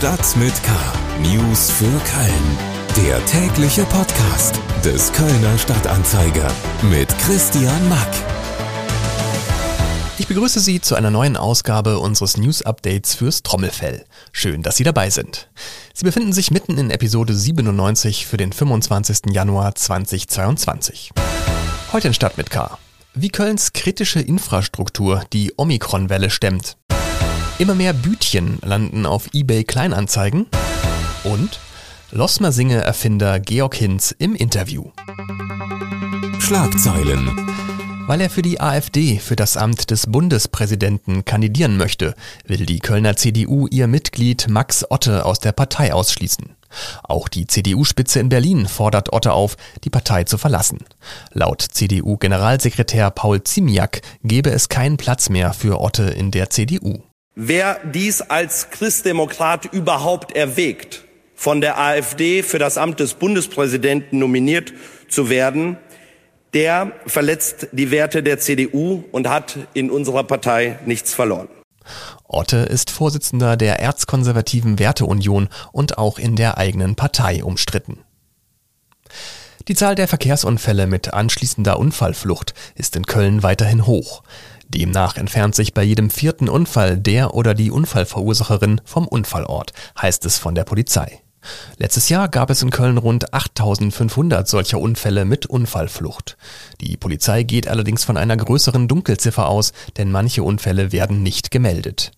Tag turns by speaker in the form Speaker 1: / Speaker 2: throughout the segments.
Speaker 1: Stadt mit K. News für Köln. Der tägliche Podcast des Kölner Stadtanzeiger mit Christian Mack.
Speaker 2: Ich begrüße Sie zu einer neuen Ausgabe unseres News Updates fürs Trommelfell. Schön, dass Sie dabei sind. Sie befinden sich mitten in Episode 97 für den 25. Januar 2022. Heute in Stadt mit K. Wie Kölns kritische Infrastruktur die Omikron-Welle stemmt. Immer mehr Bütchen landen auf eBay Kleinanzeigen und Losmersinge-Erfinder Georg Hinz im Interview.
Speaker 1: Schlagzeilen.
Speaker 2: Weil er für die AfD für das Amt des Bundespräsidenten kandidieren möchte, will die Kölner CDU ihr Mitglied Max Otte aus der Partei ausschließen. Auch die CDU-Spitze in Berlin fordert Otte auf, die Partei zu verlassen. Laut CDU-Generalsekretär Paul Ziemiak gebe es keinen Platz mehr für Otte in der CDU.
Speaker 3: Wer dies als Christdemokrat überhaupt erwägt, von der AfD für das Amt des Bundespräsidenten nominiert zu werden, der verletzt die Werte der CDU und hat in unserer Partei nichts verloren.
Speaker 2: Otte ist Vorsitzender der Erzkonservativen Werteunion und auch in der eigenen Partei umstritten. Die Zahl der Verkehrsunfälle mit anschließender Unfallflucht ist in Köln weiterhin hoch. Demnach entfernt sich bei jedem vierten Unfall der oder die Unfallverursacherin vom Unfallort, heißt es von der Polizei. Letztes Jahr gab es in Köln rund 8500 solcher Unfälle mit Unfallflucht. Die Polizei geht allerdings von einer größeren Dunkelziffer aus, denn manche Unfälle werden nicht gemeldet.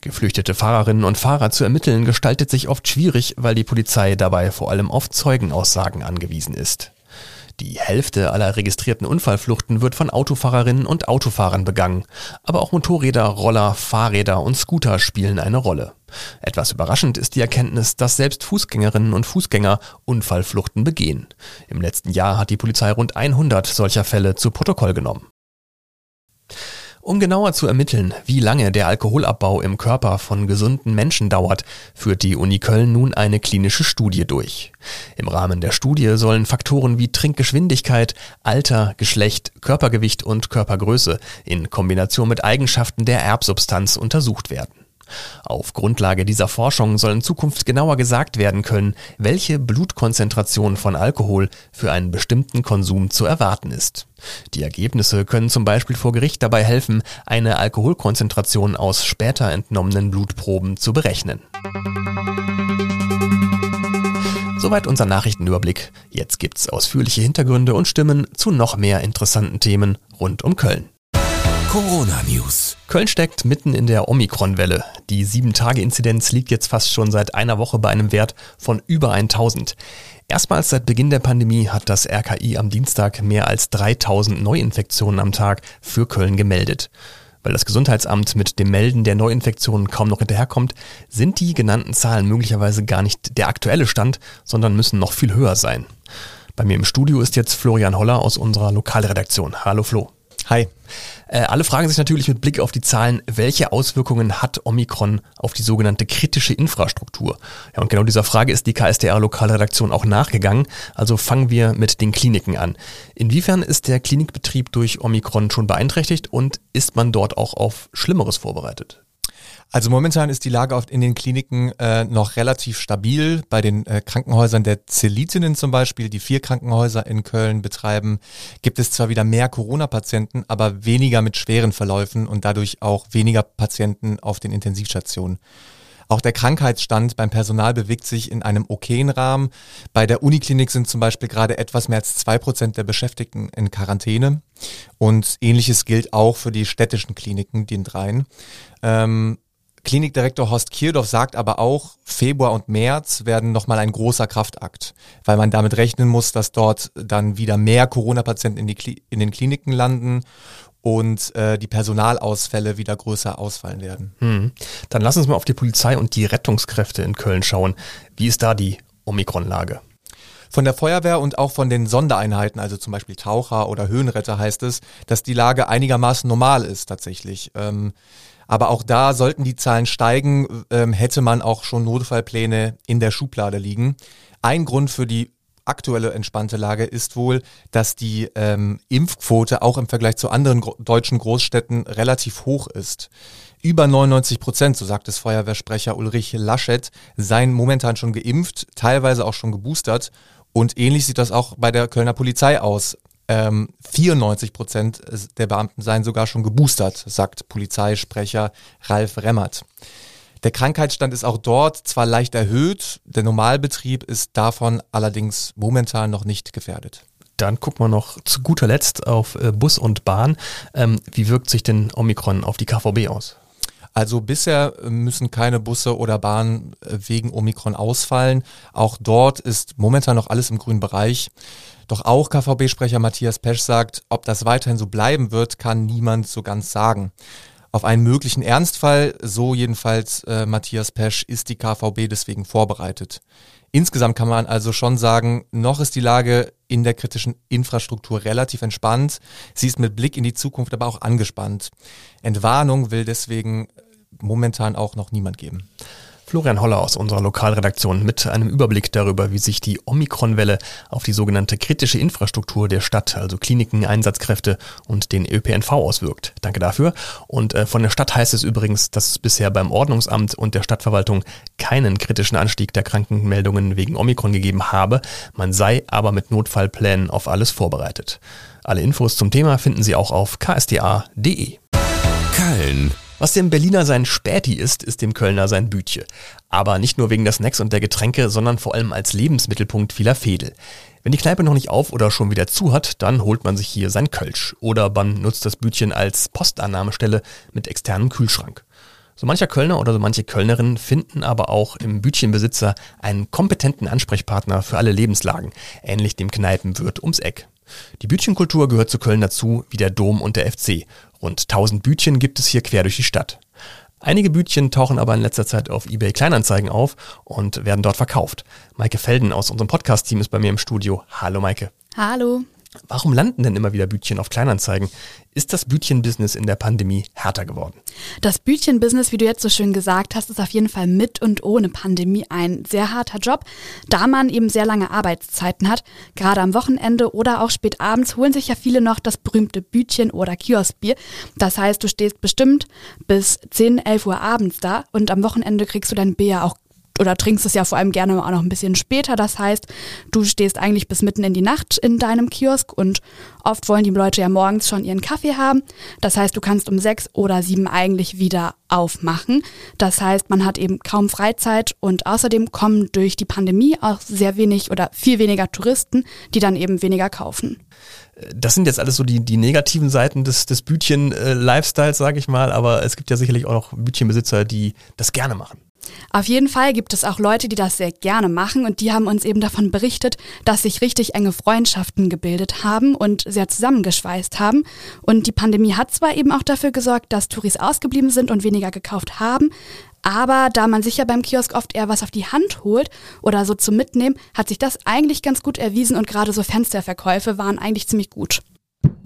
Speaker 2: Geflüchtete Fahrerinnen und Fahrer zu ermitteln gestaltet sich oft schwierig, weil die Polizei dabei vor allem auf Zeugenaussagen angewiesen ist. Die Hälfte aller registrierten Unfallfluchten wird von Autofahrerinnen und Autofahrern begangen. Aber auch Motorräder, Roller, Fahrräder und Scooter spielen eine Rolle. Etwas überraschend ist die Erkenntnis, dass selbst Fußgängerinnen und Fußgänger Unfallfluchten begehen. Im letzten Jahr hat die Polizei rund 100 solcher Fälle zu Protokoll genommen. Um genauer zu ermitteln, wie lange der Alkoholabbau im Körper von gesunden Menschen dauert, führt die Uni Köln nun eine klinische Studie durch. Im Rahmen der Studie sollen Faktoren wie Trinkgeschwindigkeit, Alter, Geschlecht, Körpergewicht und Körpergröße in Kombination mit Eigenschaften der Erbsubstanz untersucht werden. Auf Grundlage dieser Forschung soll in Zukunft genauer gesagt werden können, welche Blutkonzentration von Alkohol für einen bestimmten Konsum zu erwarten ist. Die Ergebnisse können zum Beispiel vor Gericht dabei helfen, eine Alkoholkonzentration aus später entnommenen Blutproben zu berechnen. Soweit unser Nachrichtenüberblick. Jetzt gibt's ausführliche Hintergründe und Stimmen zu noch mehr interessanten Themen rund um Köln.
Speaker 1: Corona News.
Speaker 2: Köln steckt mitten in der Omikron-Welle. Die 7-Tage-Inzidenz liegt jetzt fast schon seit einer Woche bei einem Wert von über 1000. Erstmals seit Beginn der Pandemie hat das RKI am Dienstag mehr als 3000 Neuinfektionen am Tag für Köln gemeldet. Weil das Gesundheitsamt mit dem Melden der Neuinfektionen kaum noch hinterherkommt, sind die genannten Zahlen möglicherweise gar nicht der aktuelle Stand, sondern müssen noch viel höher sein. Bei mir im Studio ist jetzt Florian Holler aus unserer Lokalredaktion. Hallo Flo.
Speaker 4: Hi.
Speaker 2: Äh, alle fragen sich natürlich mit Blick auf die Zahlen, welche Auswirkungen hat Omikron auf die sogenannte kritische Infrastruktur? Ja, und genau dieser Frage ist die KSDR-Lokalredaktion auch nachgegangen. Also fangen wir mit den Kliniken an. Inwiefern ist der Klinikbetrieb durch Omikron schon beeinträchtigt und ist man dort auch auf Schlimmeres vorbereitet?
Speaker 4: Also momentan ist die Lage oft in den Kliniken äh, noch relativ stabil. Bei den äh, Krankenhäusern der Zelitinnen zum Beispiel, die vier Krankenhäuser in Köln betreiben, gibt es zwar wieder mehr Corona-Patienten, aber weniger mit schweren Verläufen und dadurch auch weniger Patienten auf den Intensivstationen. Auch der Krankheitsstand beim Personal bewegt sich in einem okayen Rahmen. Bei der Uniklinik sind zum Beispiel gerade etwas mehr als zwei Prozent der Beschäftigten in Quarantäne. Und ähnliches gilt auch für die städtischen Kliniken, den dreien. Ähm, Klinikdirektor Horst Kierdorf sagt aber auch, Februar und März werden nochmal ein großer Kraftakt, weil man damit rechnen muss, dass dort dann wieder mehr Corona-Patienten in, die in den Kliniken landen und äh, die Personalausfälle wieder größer ausfallen werden.
Speaker 2: Hm. Dann lass uns mal auf die Polizei und die Rettungskräfte in Köln schauen. Wie ist da die Omikron-Lage?
Speaker 4: Von der Feuerwehr und auch von den Sondereinheiten, also zum Beispiel Taucher oder Höhenretter, heißt es, dass die Lage einigermaßen normal ist tatsächlich. Ähm, aber auch da sollten die Zahlen steigen, ähm, hätte man auch schon Notfallpläne in der Schublade liegen. Ein Grund für die aktuelle entspannte Lage ist wohl, dass die ähm, Impfquote auch im Vergleich zu anderen gro deutschen Großstädten relativ hoch ist. Über 99 Prozent, so sagt es Feuerwehrsprecher Ulrich Laschet, seien momentan schon geimpft, teilweise auch schon geboostert. Und ähnlich sieht das auch bei der Kölner Polizei aus. Ähm, 94 Prozent der Beamten seien sogar schon geboostert, sagt Polizeisprecher Ralf Remmert. Der Krankheitsstand ist auch dort zwar leicht erhöht, der Normalbetrieb ist davon allerdings momentan noch nicht gefährdet.
Speaker 2: Dann gucken wir noch zu guter Letzt auf äh, Bus und Bahn. Ähm, wie wirkt sich denn Omikron auf die KVB aus?
Speaker 4: Also bisher müssen keine Busse oder Bahnen äh, wegen Omikron ausfallen. Auch dort ist momentan noch alles im grünen Bereich. Doch auch KVB-Sprecher Matthias Pesch sagt, ob das weiterhin so bleiben wird, kann niemand so ganz sagen. Auf einen möglichen Ernstfall, so jedenfalls äh, Matthias Pesch, ist die KVB deswegen vorbereitet. Insgesamt kann man also schon sagen, noch ist die Lage in der kritischen Infrastruktur relativ entspannt. Sie ist mit Blick in die Zukunft aber auch angespannt. Entwarnung will deswegen momentan auch noch niemand geben.
Speaker 2: Florian Holler aus unserer Lokalredaktion mit einem Überblick darüber, wie sich die Omikron-Welle auf die sogenannte kritische Infrastruktur der Stadt, also Kliniken, Einsatzkräfte und den ÖPNV auswirkt. Danke dafür. Und äh, von der Stadt heißt es übrigens, dass es bisher beim Ordnungsamt und der Stadtverwaltung keinen kritischen Anstieg der Krankenmeldungen wegen Omikron gegeben habe. Man sei aber mit Notfallplänen auf alles vorbereitet. Alle Infos zum Thema finden Sie auch auf ksda.de.
Speaker 1: Köln
Speaker 2: was dem Berliner sein Späti ist, ist dem Kölner sein Bütje. Aber nicht nur wegen der Snacks und der Getränke, sondern vor allem als Lebensmittelpunkt vieler Fädel. Wenn die Kneipe noch nicht auf oder schon wieder zu hat, dann holt man sich hier sein Kölsch. Oder man nutzt das Bütchen als Postannahmestelle mit externem Kühlschrank. So mancher Kölner oder so manche Kölnerin finden aber auch im Bütchenbesitzer einen kompetenten Ansprechpartner für alle Lebenslagen, ähnlich dem Kneipenwirt ums Eck. Die Bütchenkultur gehört zu Köln dazu, wie der Dom und der FC. Rund 1000 Bütchen gibt es hier quer durch die Stadt. Einige Bütchen tauchen aber in letzter Zeit auf eBay Kleinanzeigen auf und werden dort verkauft. Maike Felden aus unserem Podcast-Team ist bei mir im Studio. Hallo Maike.
Speaker 5: Hallo.
Speaker 2: Warum landen denn immer wieder Bütchen auf Kleinanzeigen? Ist das Bütchen-Business in der Pandemie härter geworden?
Speaker 5: Das Bütchen-Business, wie du jetzt so schön gesagt hast, ist auf jeden Fall mit und ohne Pandemie ein sehr harter Job, da man eben sehr lange Arbeitszeiten hat. Gerade am Wochenende oder auch spät abends holen sich ja viele noch das berühmte Bütchen oder Kioskbier. Das heißt, du stehst bestimmt bis 10, 11 Uhr abends da und am Wochenende kriegst du dein Bier auch oder trinkst es ja vor allem gerne auch noch ein bisschen später. Das heißt, du stehst eigentlich bis mitten in die Nacht in deinem Kiosk und oft wollen die Leute ja morgens schon ihren Kaffee haben. Das heißt, du kannst um sechs oder sieben eigentlich wieder aufmachen. Das heißt, man hat eben kaum Freizeit und außerdem kommen durch die Pandemie auch sehr wenig oder viel weniger Touristen, die dann eben weniger kaufen.
Speaker 2: Das sind jetzt alles so die, die negativen Seiten des, des Bütchen-Lifestyles, sage ich mal, aber es gibt ja sicherlich auch noch Bütchenbesitzer, die das gerne machen.
Speaker 5: Auf jeden Fall gibt es auch Leute, die das sehr gerne machen und die haben uns eben davon berichtet, dass sich richtig enge Freundschaften gebildet haben und sehr zusammengeschweißt haben. Und die Pandemie hat zwar eben auch dafür gesorgt, dass Touris ausgeblieben sind und weniger gekauft haben, aber da man sich ja beim Kiosk oft eher was auf die Hand holt oder so zum Mitnehmen, hat sich das eigentlich ganz gut erwiesen und gerade so Fensterverkäufe waren eigentlich ziemlich gut.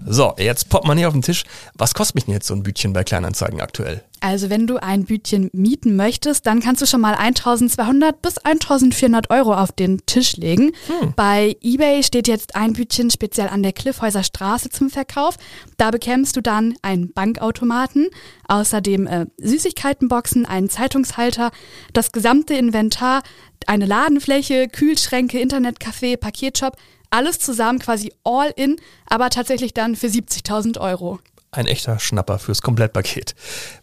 Speaker 2: So, jetzt poppt man hier auf den Tisch. Was kostet mich denn jetzt so ein Bütchen bei Kleinanzeigen aktuell?
Speaker 5: Also wenn du ein Bütchen mieten möchtest, dann kannst du schon mal 1200 bis 1400 Euro auf den Tisch legen. Hm. Bei eBay steht jetzt ein Bütchen speziell an der Cliffhäuser Straße zum Verkauf. Da bekämst du dann einen Bankautomaten, außerdem äh, Süßigkeitenboxen, einen Zeitungshalter, das gesamte Inventar, eine Ladenfläche, Kühlschränke, Internetcafé, Paketshop, alles zusammen quasi all in, aber tatsächlich dann für 70.000 Euro.
Speaker 2: Ein echter Schnapper fürs Komplettpaket.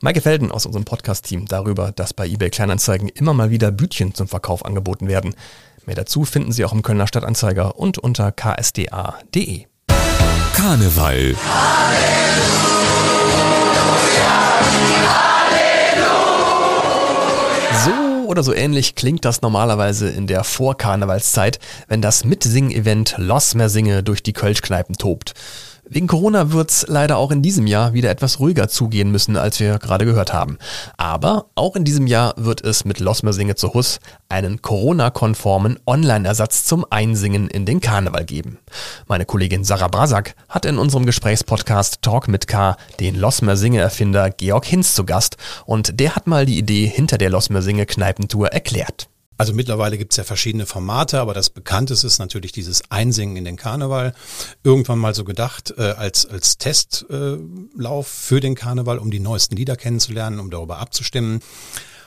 Speaker 2: Maike Felden aus unserem Podcast-Team darüber, dass bei eBay Kleinanzeigen immer mal wieder Bütchen zum Verkauf angeboten werden. Mehr dazu finden Sie auch im Kölner Stadtanzeiger und unter ksda.de.
Speaker 1: Karneval.
Speaker 2: So oder so ähnlich klingt das normalerweise in der Vorkarnevalszeit, wenn das Mitsing-Event Los Mersinge durch die Kölschkneipen tobt. Wegen Corona wird's leider auch in diesem Jahr wieder etwas ruhiger zugehen müssen, als wir gerade gehört haben. Aber auch in diesem Jahr wird es mit Losmersinge zu Huss einen Corona-konformen Online-Ersatz zum Einsingen in den Karneval geben. Meine Kollegin Sarah Brasak hat in unserem Gesprächspodcast Talk mit K den Losmersinge-Erfinder Georg Hinz zu Gast und der hat mal die Idee hinter der Losmersinge-Kneipentour erklärt.
Speaker 6: Also mittlerweile gibt es ja verschiedene Formate, aber das bekannteste ist natürlich dieses Einsingen in den Karneval. Irgendwann mal so gedacht äh, als, als Testlauf äh, für den Karneval, um die neuesten Lieder kennenzulernen, um darüber abzustimmen.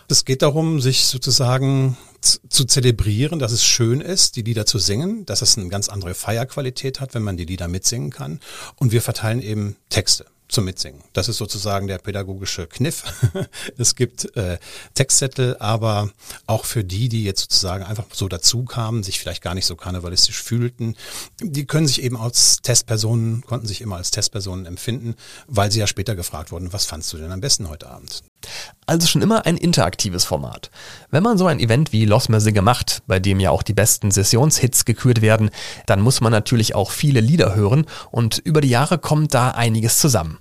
Speaker 6: Es geht darum, sich sozusagen zu zelebrieren, dass es schön ist, die Lieder zu singen, dass es eine ganz andere Feierqualität hat, wenn man die Lieder mitsingen kann. Und wir verteilen eben Texte zum Mitsingen. Das ist sozusagen der pädagogische Kniff. es gibt äh, Textzettel, aber auch für die, die jetzt sozusagen einfach so dazu kamen, sich vielleicht gar nicht so karnevalistisch fühlten, die können sich eben als Testpersonen, konnten sich immer als Testpersonen empfinden, weil sie ja später gefragt wurden, was fandst du denn am besten heute Abend?
Speaker 2: Also schon immer ein interaktives Format. Wenn man so ein Event wie Los Mersinge macht, bei dem ja auch die besten Sessionshits gekürt werden, dann muss man natürlich auch viele Lieder hören und über die Jahre kommt da einiges zusammen.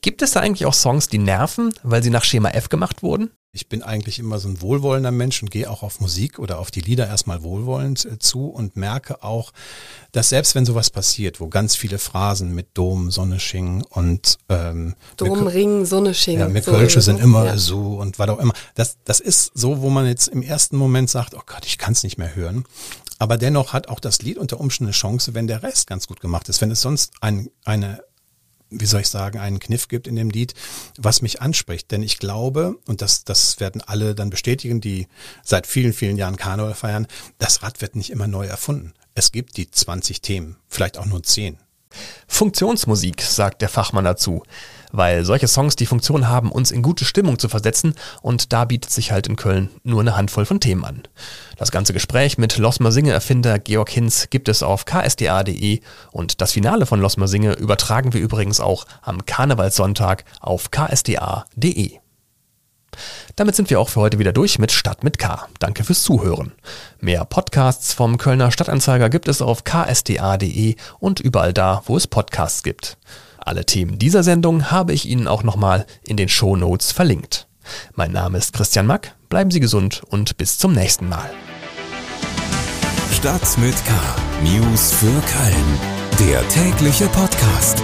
Speaker 2: Gibt es da eigentlich auch Songs, die nerven, weil sie nach Schema F gemacht wurden?
Speaker 6: Ich bin eigentlich immer so ein wohlwollender Mensch und gehe auch auf Musik oder auf die Lieder erstmal wohlwollend äh, zu und merke auch, dass selbst wenn sowas passiert, wo ganz viele Phrasen mit Dom, Sonne, Sching und ähm,
Speaker 7: Dom, Ring, Sonne, Sching.
Speaker 6: Ja, mir so Kölsche sind immer ja. so und was auch immer. Das, das ist so, wo man jetzt im ersten Moment sagt, oh Gott, ich kann es nicht mehr hören. Aber dennoch hat auch das Lied unter Umständen eine Chance, wenn der Rest ganz gut gemacht ist. Wenn es sonst ein, eine wie soll ich sagen, einen Kniff gibt in dem Lied, was mich anspricht. Denn ich glaube, und das, das werden alle dann bestätigen, die seit vielen, vielen Jahren Karneval feiern, das Rad wird nicht immer neu erfunden. Es gibt die 20 Themen, vielleicht auch nur 10.
Speaker 2: Funktionsmusik, sagt der Fachmann dazu weil solche Songs die Funktion haben, uns in gute Stimmung zu versetzen und da bietet sich halt in Köln nur eine Handvoll von Themen an. Das ganze Gespräch mit Losmer Singe Erfinder Georg Hinz gibt es auf ksda.de und das Finale von Losmer Singe übertragen wir übrigens auch am Karnevalssonntag auf ksda.de. Damit sind wir auch für heute wieder durch mit Stadt mit K. Danke fürs Zuhören. Mehr Podcasts vom Kölner Stadtanzeiger gibt es auf ksda.de und überall da, wo es Podcasts gibt. Alle Themen dieser Sendung habe ich Ihnen auch nochmal in den Show Notes verlinkt. Mein Name ist Christian Mack, bleiben Sie gesund und bis zum nächsten Mal.
Speaker 1: Stadt mit K. News für Köln. Der tägliche Podcast.